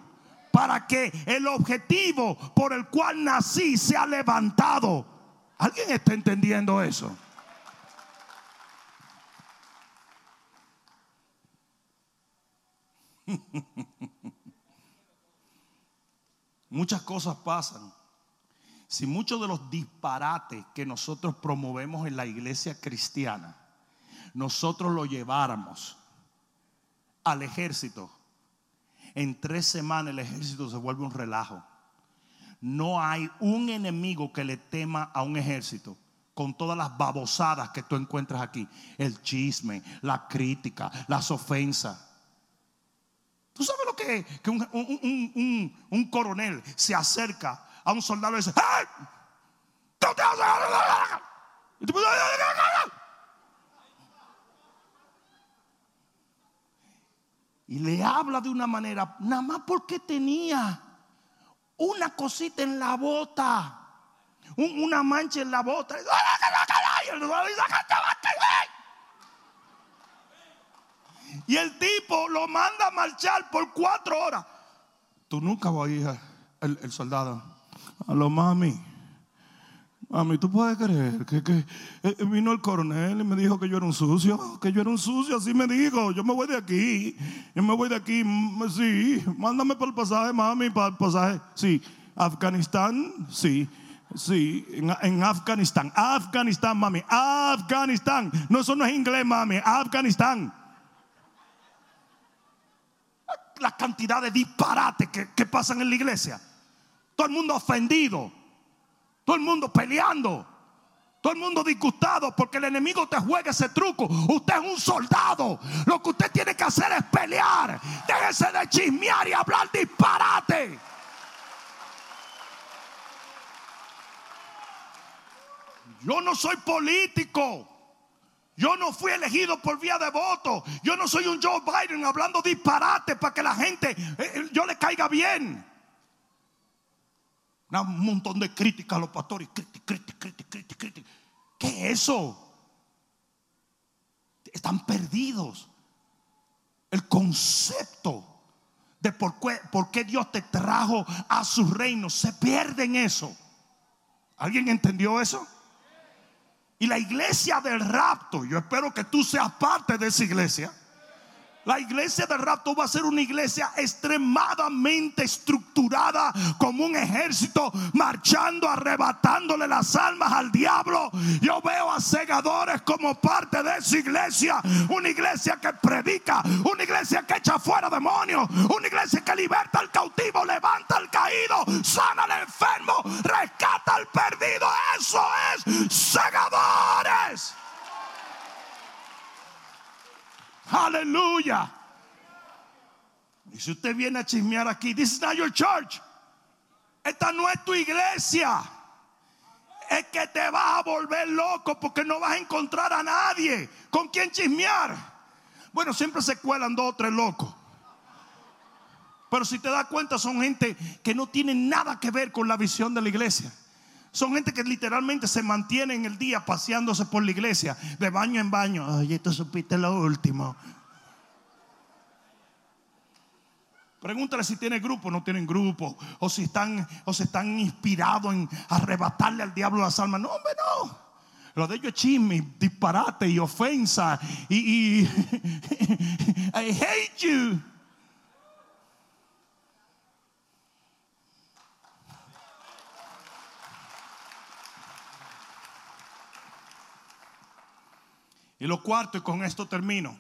Para que el objetivo por el cual nací sea levantado. ¿Alguien está entendiendo eso? (laughs) Muchas cosas pasan si muchos de los disparates que nosotros promovemos en la iglesia cristiana, nosotros lo lleváramos al ejército, en tres semanas el ejército se vuelve un relajo. No hay un enemigo que le tema a un ejército con todas las babosadas que tú encuentras aquí. El chisme, la crítica, las ofensas. ¿Tú sabes lo que es? Que un, un coronel se acerca a un soldado y dice, ¡Hey! Y le habla de una manera, nada más porque tenía una cosita en la bota, una mancha en la bota. Y el tipo lo manda a marchar por cuatro horas. Tú nunca vas a ir, el, el soldado. A lo mami. Mami, ¿tú puedes creer que, que, eh, vino el coronel y me dijo que yo era un sucio? Que yo era un sucio, así me dijo. Yo me voy de aquí. Yo me voy de aquí. Sí, mándame para el pasaje, mami, para el pasaje. Sí, Afganistán, sí. Sí, en, en, Afganistán. Afganistán, mami. Afganistán. No, eso no es inglés, mami. Afganistán. La cantidad de disparates que, que pasan en la iglesia. Todo el mundo ofendido. Todo el mundo peleando. Todo el mundo disgustado porque el enemigo te juega ese truco. Usted es un soldado. Lo que usted tiene que hacer es pelear. Déjese de chismear y hablar disparate. Yo no soy político. Yo no fui elegido por vía de voto. Yo no soy un Joe Biden hablando disparate para que la gente eh, eh, yo le caiga bien. Un montón de críticas a los pastores. ¿Qué es eso? Están perdidos. El concepto de por qué, Dios te trajo a su reino se pierde en eso. ¿Alguien entendió eso? Y la iglesia del rapto, yo espero que tú seas parte de esa iglesia. La iglesia del rapto va a ser una iglesia extremadamente estructurada como un ejército marchando, arrebatándole las almas al diablo. Yo veo a segadores como parte de esa iglesia. Una iglesia que predica, una iglesia que echa fuera demonios, una iglesia que liberta al cautivo, levanta al caído, sana al enfermo, rescata al perdido. Eso es segadores. Aleluya. Y si usted viene a chismear aquí, this is not your church. Esta no es tu iglesia. Es que te vas a volver loco porque no vas a encontrar a nadie con quien chismear. Bueno, siempre se cuelan dos o tres locos. Pero si te das cuenta, son gente que no tienen nada que ver con la visión de la iglesia. Son gente que literalmente se mantiene en el día paseándose por la iglesia, de baño en baño. Ay, esto supiste lo último. Pregúntale si tiene grupo no tienen grupo. O si están, o si están inspirados en arrebatarle al diablo las almas. No, hombre, no. Lo de ellos es chisme, disparate y ofensa. Y, y (laughs) I hate you. Y lo cuarto, y con esto termino.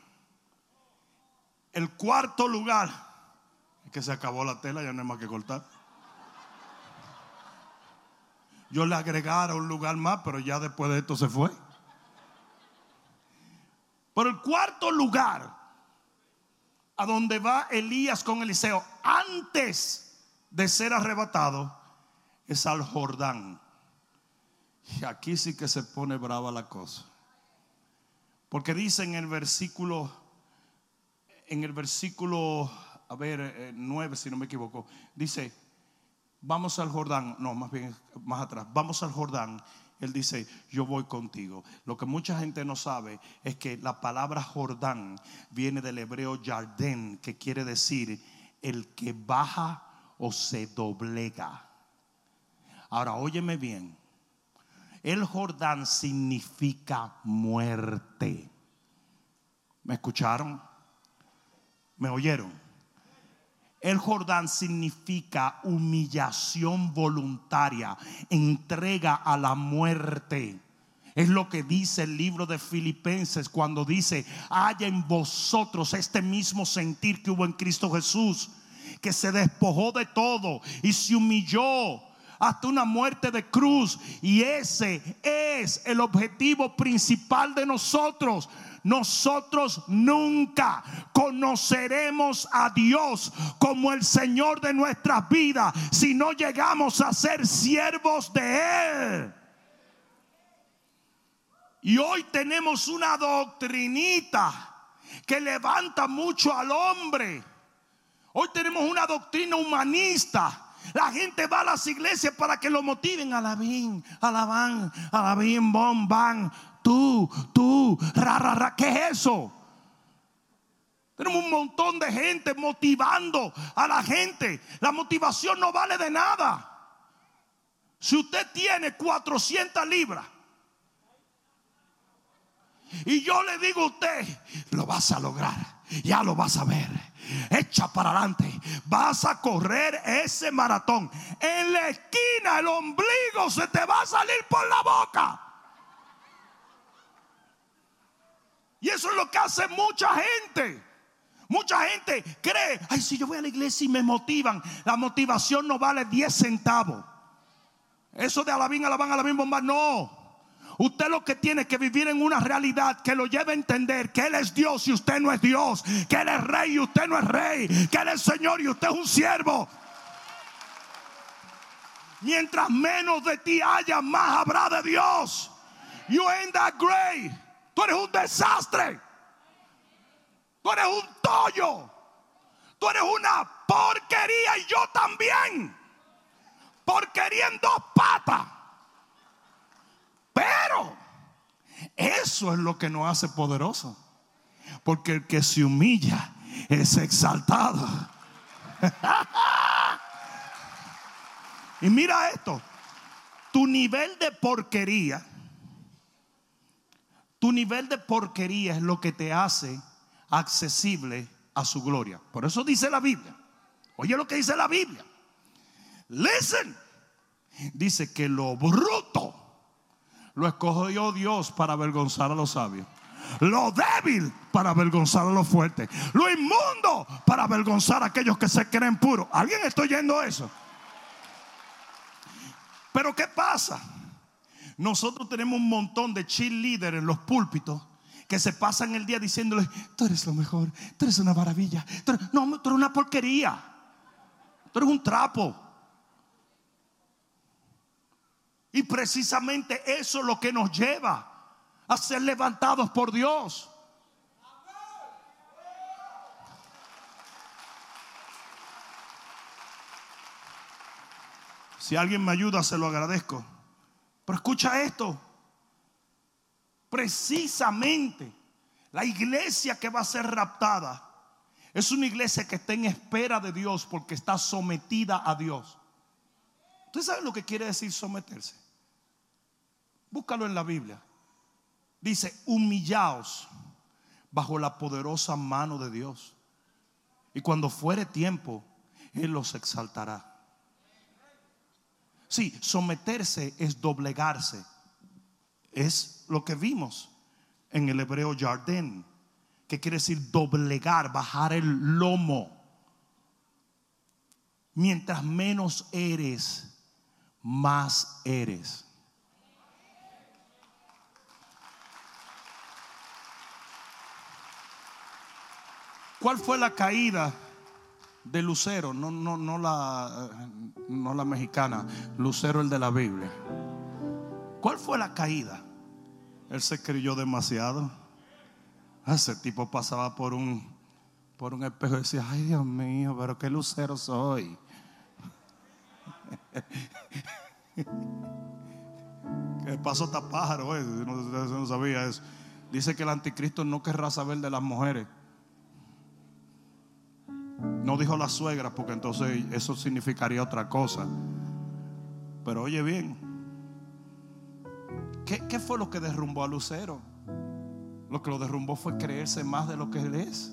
El cuarto lugar, es que se acabó la tela, ya no hay más que cortar. Yo le agregara un lugar más, pero ya después de esto se fue. Pero el cuarto lugar a donde va Elías con Eliseo antes de ser arrebatado es al Jordán. Y aquí sí que se pone brava la cosa. Porque dice en el versículo, en el versículo, a ver, 9 eh, si no me equivoco, dice, vamos al Jordán, no, más bien más atrás, vamos al Jordán. Él dice, yo voy contigo. Lo que mucha gente no sabe es que la palabra Jordán viene del hebreo Jardén, que quiere decir el que baja o se doblega. Ahora, óyeme bien. El Jordán significa muerte. ¿Me escucharon? ¿Me oyeron? El Jordán significa humillación voluntaria, entrega a la muerte. Es lo que dice el libro de Filipenses cuando dice, haya en vosotros este mismo sentir que hubo en Cristo Jesús, que se despojó de todo y se humilló hasta una muerte de cruz. Y ese es el objetivo principal de nosotros. Nosotros nunca conoceremos a Dios como el Señor de nuestras vidas si no llegamos a ser siervos de Él. Y hoy tenemos una doctrinita que levanta mucho al hombre. Hoy tenemos una doctrina humanista la gente va a las iglesias para que lo motiven. Alabín, alabán, alabín, bom, van. Tú, tú, ra, ra, ra. ¿Qué es eso? Tenemos un montón de gente motivando a la gente. La motivación no vale de nada. Si usted tiene 400 libras y yo le digo a usted, lo vas a lograr, ya lo vas a ver echa para adelante. Vas a correr ese maratón. En la esquina el ombligo se te va a salir por la boca. Y eso es lo que hace mucha gente. Mucha gente cree, ay, si yo voy a la iglesia y me motivan, la motivación no vale 10 centavos. Eso de alabín, alabán, alabín, bomba, no. Usted lo que tiene que vivir en una realidad que lo lleve a entender que Él es Dios y usted no es Dios, que Él es rey y usted no es rey, que Él es Señor y usted es un siervo. Mientras menos de ti haya, más habrá de Dios. You ain't that great. Tú eres un desastre. Tú eres un tollo. Tú eres una porquería y yo también. Porquería en dos patas. Pero eso es lo que nos hace poderosos. Porque el que se humilla es exaltado. (laughs) y mira esto. Tu nivel de porquería, tu nivel de porquería es lo que te hace accesible a su gloria. Por eso dice la Biblia. Oye lo que dice la Biblia. Listen. Dice que lo bruto lo escogió Dios para avergonzar a los sabios. Lo débil para avergonzar a los fuertes. Lo inmundo para avergonzar a aquellos que se creen puros. ¿Alguien está oyendo eso? Pero ¿qué pasa? Nosotros tenemos un montón de cheerleaders en los púlpitos que se pasan el día diciéndole, tú eres lo mejor, tú eres una maravilla. no, tú eres una porquería. Tú eres un trapo. Y precisamente eso es lo que nos lleva a ser levantados por Dios. Si alguien me ayuda, se lo agradezco. Pero escucha esto. Precisamente la iglesia que va a ser raptada es una iglesia que está en espera de Dios porque está sometida a Dios. ¿Usted sabe lo que quiere decir someterse? Búscalo en la Biblia. Dice, humillaos bajo la poderosa mano de Dios. Y cuando fuere tiempo, Él los exaltará. Sí, someterse es doblegarse. Es lo que vimos en el hebreo jardín, que quiere decir doblegar, bajar el lomo. Mientras menos eres, más eres. ¿Cuál fue la caída de Lucero? No, no, no, la, no la mexicana, Lucero el de la Biblia. ¿Cuál fue la caída? Él se creyó demasiado. Ese tipo pasaba por un, por un espejo y decía, ay Dios mío, pero qué lucero soy. (laughs) ¿Qué pasó pájaro? No, sabía eso. Dice que el anticristo no querrá saber de las mujeres. No dijo la suegra porque entonces eso significaría otra cosa. Pero oye bien, ¿qué, fue lo que derrumbó a Lucero? Lo que lo derrumbó fue creerse más de lo que él es.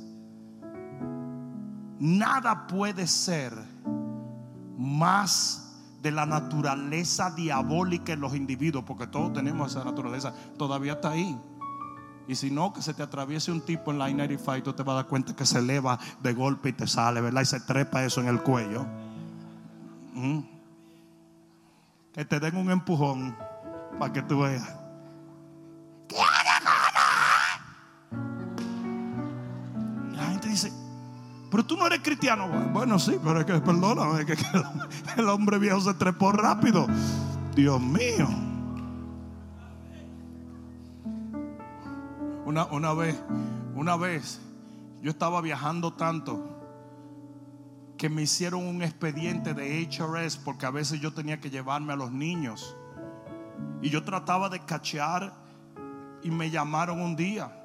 Nada puede ser más de la naturaleza diabólica en los individuos, porque todos tenemos esa naturaleza, todavía está ahí. Y si no, que se te atraviese un tipo en la I-95, tú te vas a dar cuenta que se eleva de golpe y te sale, ¿verdad? Y se trepa eso en el cuello. Que te den un empujón para que tú veas. Pero tú no eres cristiano. Bueno, sí, pero es que, perdóname, es que (laughs) el hombre viejo se trepó rápido. Dios mío. Una, vez, una vez, yo estaba viajando tanto que me hicieron un expediente de HRS porque a veces yo tenía que llevarme a los niños. Y yo trataba de cachear y me llamaron un día.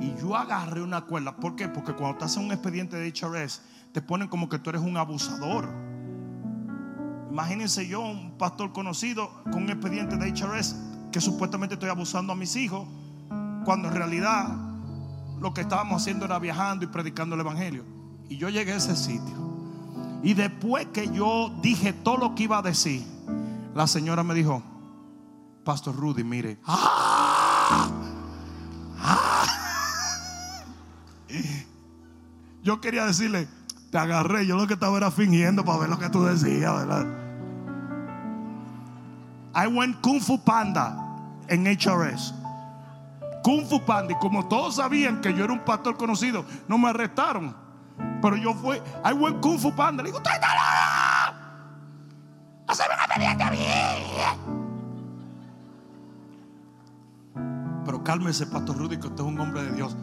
Y yo agarré una cuerda. ¿Por qué? Porque cuando te hacen un expediente de HRS, te ponen como que tú eres un abusador. Imagínense yo, un pastor conocido, con un expediente de HRS, que supuestamente estoy abusando a mis hijos cuando en realidad lo que estábamos haciendo era viajando y predicando el Evangelio. Y yo llegué a ese sitio. Y después que yo dije todo lo que iba a decir, la señora me dijo, Pastor Rudy, mire, ¡Ah! (gasps) yo quería decirle, te agarré, yo lo que estaba era fingiendo para ver lo que tú decías, ¿verdad? I went Kung Fu Panda en HRS. Kung Fu Panda. Y como todos sabían que yo era un pastor conocido, no me arrestaron. Pero yo fui, I went Kung Fu Panda. Le digo, ¡Tú estás loco! ¡Haceme una a mí! Pero cálmese, Pastor Rudy, que usted es un hombre de Dios.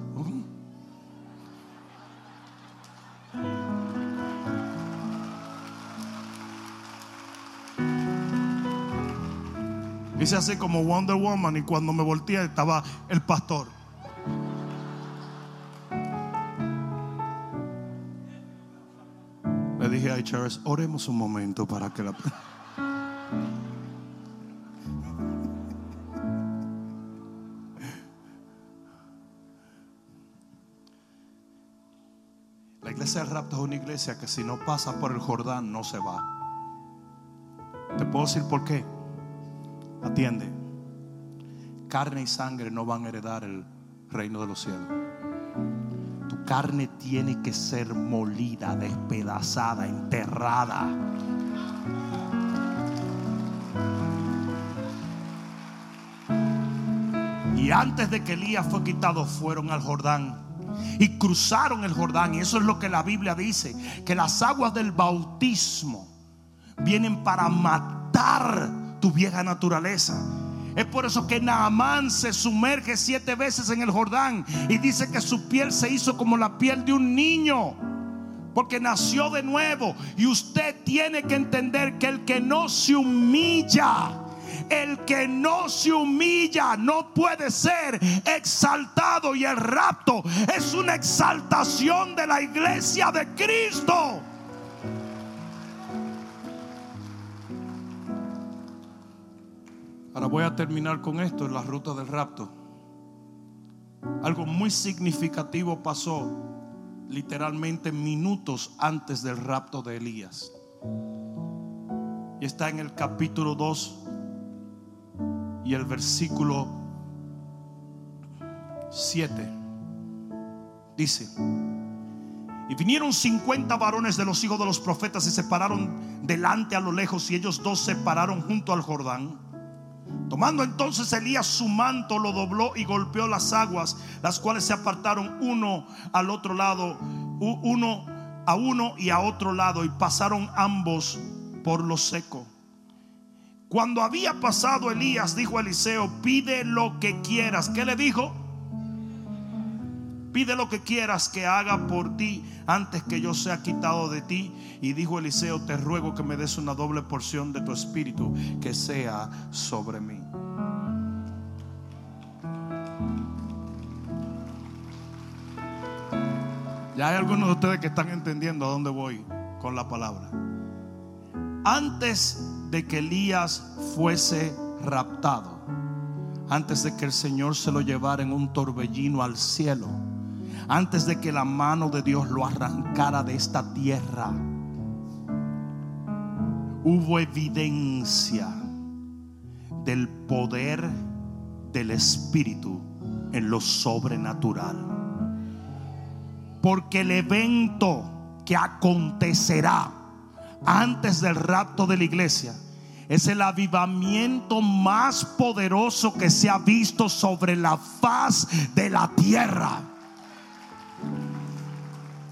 Hice así como Wonder Woman y cuando me volteé estaba el pastor. Le dije a Charles, oremos un momento para que la... La iglesia del rapto es una iglesia que si no pasa por el Jordán no se va. ¿Te puedo decir por qué? Atiende. Carne y sangre no van a heredar el reino de los cielos. Tu carne tiene que ser molida, despedazada, enterrada. Y antes de que Elías fue quitado, fueron al Jordán y cruzaron el Jordán. Y eso es lo que la Biblia dice, que las aguas del bautismo vienen para matar tu vieja naturaleza. Es por eso que Naamán se sumerge siete veces en el Jordán y dice que su piel se hizo como la piel de un niño. Porque nació de nuevo. Y usted tiene que entender que el que no se humilla, el que no se humilla no puede ser exaltado. Y el rapto es una exaltación de la iglesia de Cristo. Ahora voy a terminar con esto en la ruta del rapto. Algo muy significativo pasó literalmente minutos antes del rapto de Elías. Y está en el capítulo 2 y el versículo 7. Dice, y vinieron 50 varones de los hijos de los profetas y se pararon delante a lo lejos y ellos dos se pararon junto al Jordán. Tomando entonces Elías su manto, lo dobló y golpeó las aguas, las cuales se apartaron uno al otro lado, uno a uno y a otro lado, y pasaron ambos por lo seco. Cuando había pasado Elías, dijo Eliseo, pide lo que quieras. ¿Qué le dijo? Pide lo que quieras que haga por ti antes que yo sea quitado de ti. Y dijo Eliseo, te ruego que me des una doble porción de tu espíritu que sea sobre mí. Ya hay algunos de ustedes que están entendiendo a dónde voy con la palabra. Antes de que Elías fuese raptado, antes de que el Señor se lo llevara en un torbellino al cielo, antes de que la mano de Dios lo arrancara de esta tierra, hubo evidencia del poder del Espíritu en lo sobrenatural. Porque el evento que acontecerá antes del rapto de la iglesia es el avivamiento más poderoso que se ha visto sobre la faz de la tierra.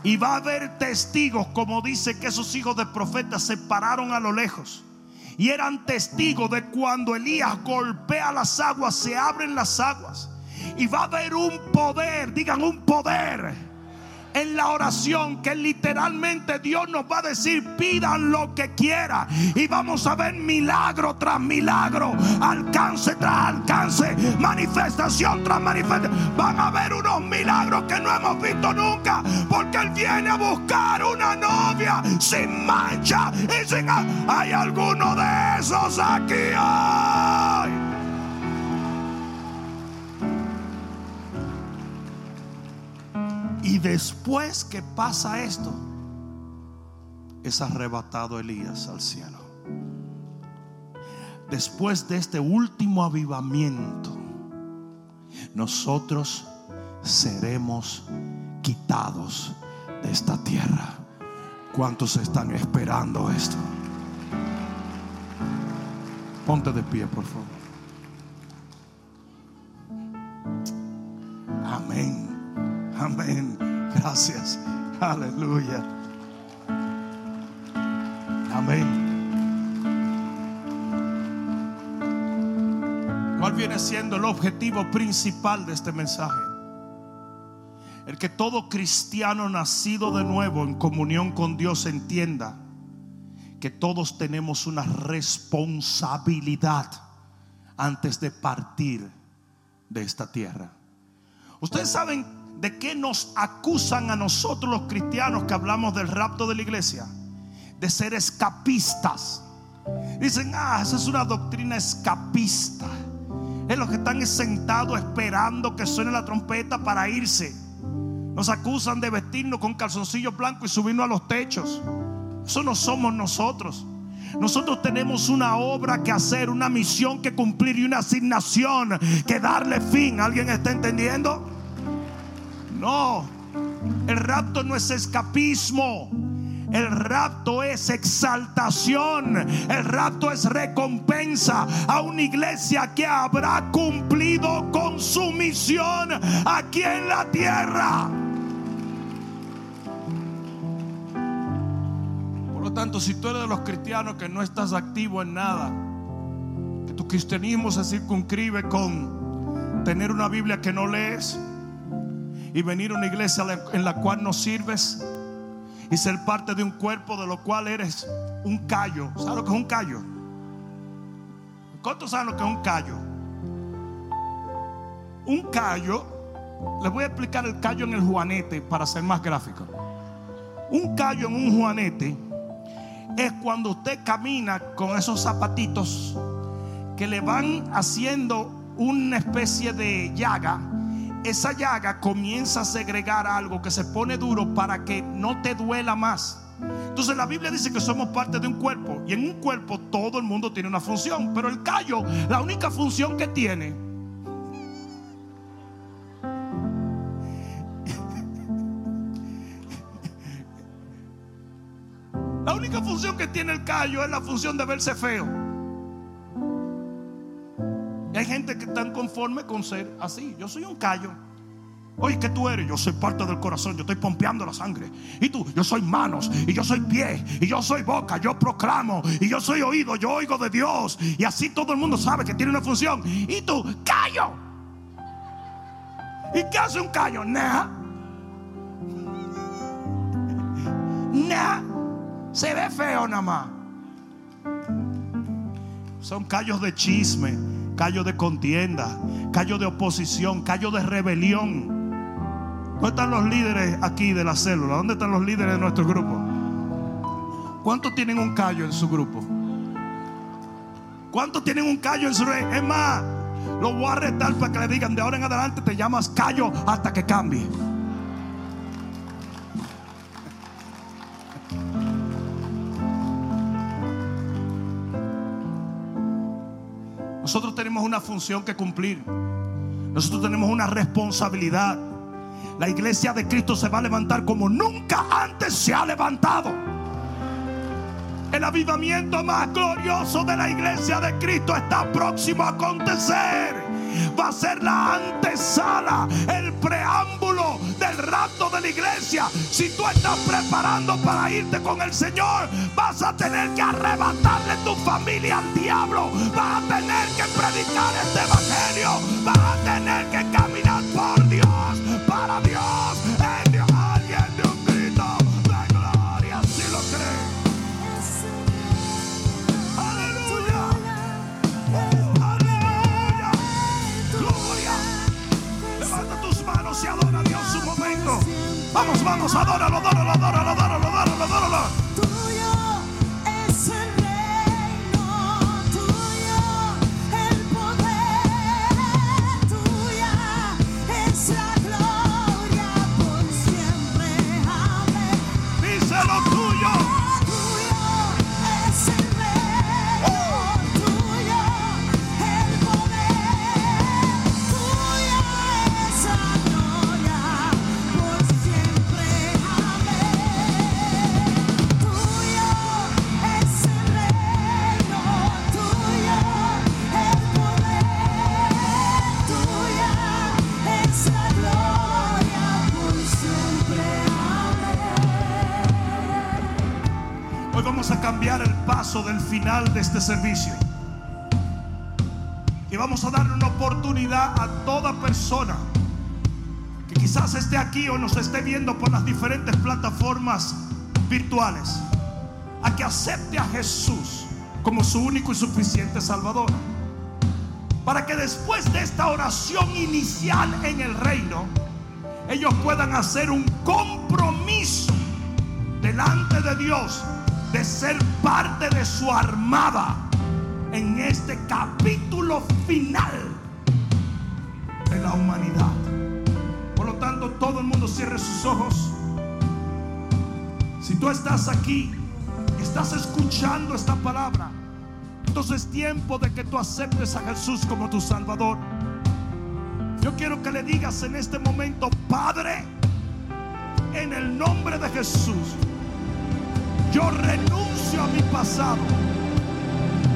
Y va a haber testigos, como dice que esos hijos de profetas se pararon a lo lejos. Y eran testigos de cuando Elías golpea las aguas, se abren las aguas. Y va a haber un poder, digan un poder en la oración que literalmente Dios nos va a decir, pidan lo que quiera. Y vamos a ver milagro tras milagro, alcance tras alcance, manifestación tras manifestación. Van a ver unos milagros que no hemos visto nunca, porque Él viene a buscar una novia sin mancha y sin... Hay alguno de esos aquí hoy. Y después que pasa esto, es arrebatado Elías al cielo. Después de este último avivamiento, nosotros seremos quitados de esta tierra. ¿Cuántos están esperando esto? Ponte de pie, por favor. Amén. Amén. Gracias. Aleluya. Amén. ¿Cuál viene siendo el objetivo principal de este mensaje? El que todo cristiano nacido de nuevo en comunión con Dios entienda que todos tenemos una responsabilidad antes de partir de esta tierra. Ustedes saben de qué nos acusan a nosotros los cristianos que hablamos del rapto de la iglesia? De ser escapistas. Dicen, ah, esa es una doctrina escapista. Es los que están sentados esperando que suene la trompeta para irse. Nos acusan de vestirnos con calzoncillos blancos y subirnos a los techos. Eso no somos nosotros. Nosotros tenemos una obra que hacer, una misión que cumplir y una asignación que darle fin. ¿Alguien está entendiendo? No, el rapto no es escapismo. El rapto es exaltación. El rapto es recompensa a una iglesia que habrá cumplido con su misión aquí en la tierra. Por lo tanto, si tú eres de los cristianos que no estás activo en nada, que tu cristianismo se circunscribe con tener una Biblia que no lees y venir a una iglesia en la cual no sirves y ser parte de un cuerpo de lo cual eres un callo. ¿Sabes lo que es un callo? ¿Cuántos saben lo que es un callo? Un callo, les voy a explicar el callo en el juanete para ser más gráfico. Un callo en un juanete es cuando usted camina con esos zapatitos que le van haciendo una especie de llaga esa llaga comienza a segregar algo que se pone duro para que no te duela más. Entonces la Biblia dice que somos parte de un cuerpo y en un cuerpo todo el mundo tiene una función, pero el callo, la única función que tiene (laughs) La única función que tiene el callo es la función de verse feo hay gente que están conforme con ser así. Yo soy un callo. Oye, ¿qué tú eres? Yo soy parte del corazón, yo estoy pompeando la sangre. Y tú, yo soy manos, y yo soy pie, y yo soy boca, yo proclamo, y yo soy oído, yo oigo de Dios. Y así todo el mundo sabe que tiene una función. Y tú, callo. ¿Y qué hace un callo? Nah. Nah. Se ve feo nada más. Son callos de chisme callo de contienda, callo de oposición, callo de rebelión. ¿Dónde están los líderes aquí de la célula? ¿Dónde están los líderes de nuestro grupo? ¿Cuántos tienen un callo en su grupo? ¿Cuántos tienen un callo en su rey? Es más, lo voy a retar para que le digan de ahora en adelante te llamas callo hasta que cambie. Nosotros tenemos una función que cumplir. Nosotros tenemos una responsabilidad. La iglesia de Cristo se va a levantar como nunca antes se ha levantado. El avivamiento más glorioso de la iglesia de Cristo está próximo a acontecer va a ser la antesala, el preámbulo del rapto de la iglesia. Si tú estás preparando para irte con el Señor, vas a tener que arrebatarle tu familia al diablo. Vas a tener que predicar este evangelio. Vas a tener que caminar Vamos, adóralo, adóralo, adóralo, adóralo. Final de este servicio. Y vamos a darle una oportunidad a toda persona que quizás esté aquí o nos esté viendo por las diferentes plataformas virtuales a que acepte a Jesús como su único y suficiente Salvador. Para que después de esta oración inicial en el reino, ellos puedan hacer un compromiso delante de Dios de ser parte de su armada en este capítulo final de la humanidad. Por lo tanto, todo el mundo cierre sus ojos. Si tú estás aquí, estás escuchando esta palabra, entonces es tiempo de que tú aceptes a Jesús como tu Salvador. Yo quiero que le digas en este momento, Padre, en el nombre de Jesús, yo renuncio a mi pasado.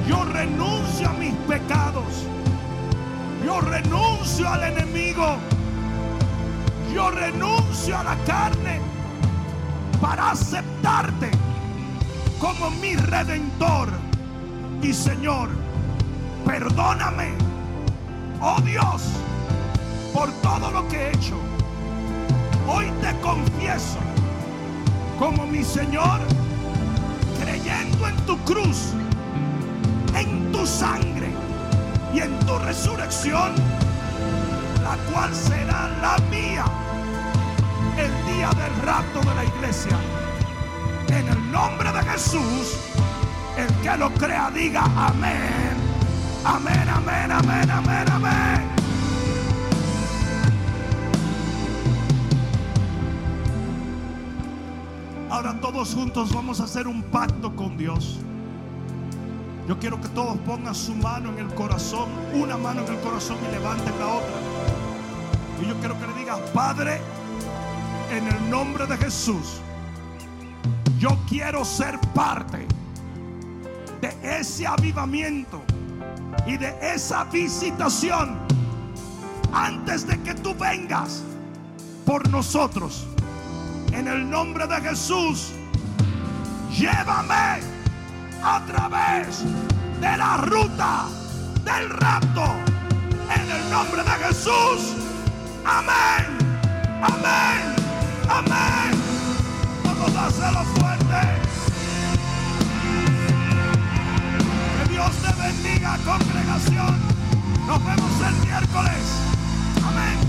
Yo renuncio a mis pecados. Yo renuncio al enemigo. Yo renuncio a la carne para aceptarte como mi redentor y Señor. Perdóname, oh Dios, por todo lo que he hecho. Hoy te confieso como mi Señor, tu cruz, en tu sangre y en tu resurrección, la cual será la mía el día del rapto de la iglesia. En el nombre de Jesús, el que lo crea diga amén. Amén, amén, amén, amén, amén. Todos juntos vamos a hacer un pacto con Dios. Yo quiero que todos pongan su mano en el corazón, una mano en el corazón y levanten la otra. Y yo quiero que le digas, Padre, en el nombre de Jesús, yo quiero ser parte de ese avivamiento y de esa visitación antes de que tú vengas por nosotros. En el nombre de Jesús, llévame a través de la ruta del rapto. En el nombre de Jesús. Amén. Amén. Amén. Vamos a hacerlo fuerte. Que Dios te bendiga, congregación. Nos vemos el miércoles. Amén.